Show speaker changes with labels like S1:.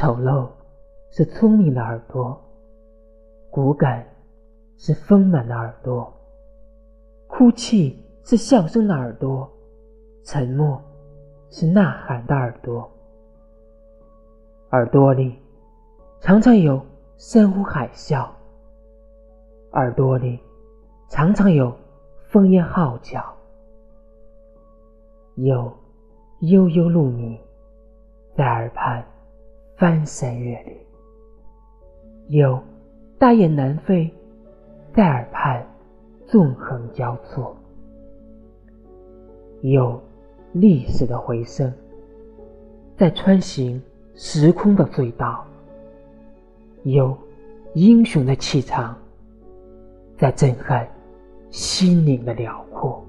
S1: 丑陋是聪明的耳朵，骨感是丰满的耳朵，哭泣是笑声的耳朵，沉默是呐喊的耳朵。耳朵里常常有山呼海啸，耳朵里常常有烽烟号角，有悠悠鹿鸣在耳畔。翻山越岭，有大雁南飞，在耳畔纵横交错；有历史的回声，在穿行时空的隧道；有英雄的气场，在震撼心灵的辽阔。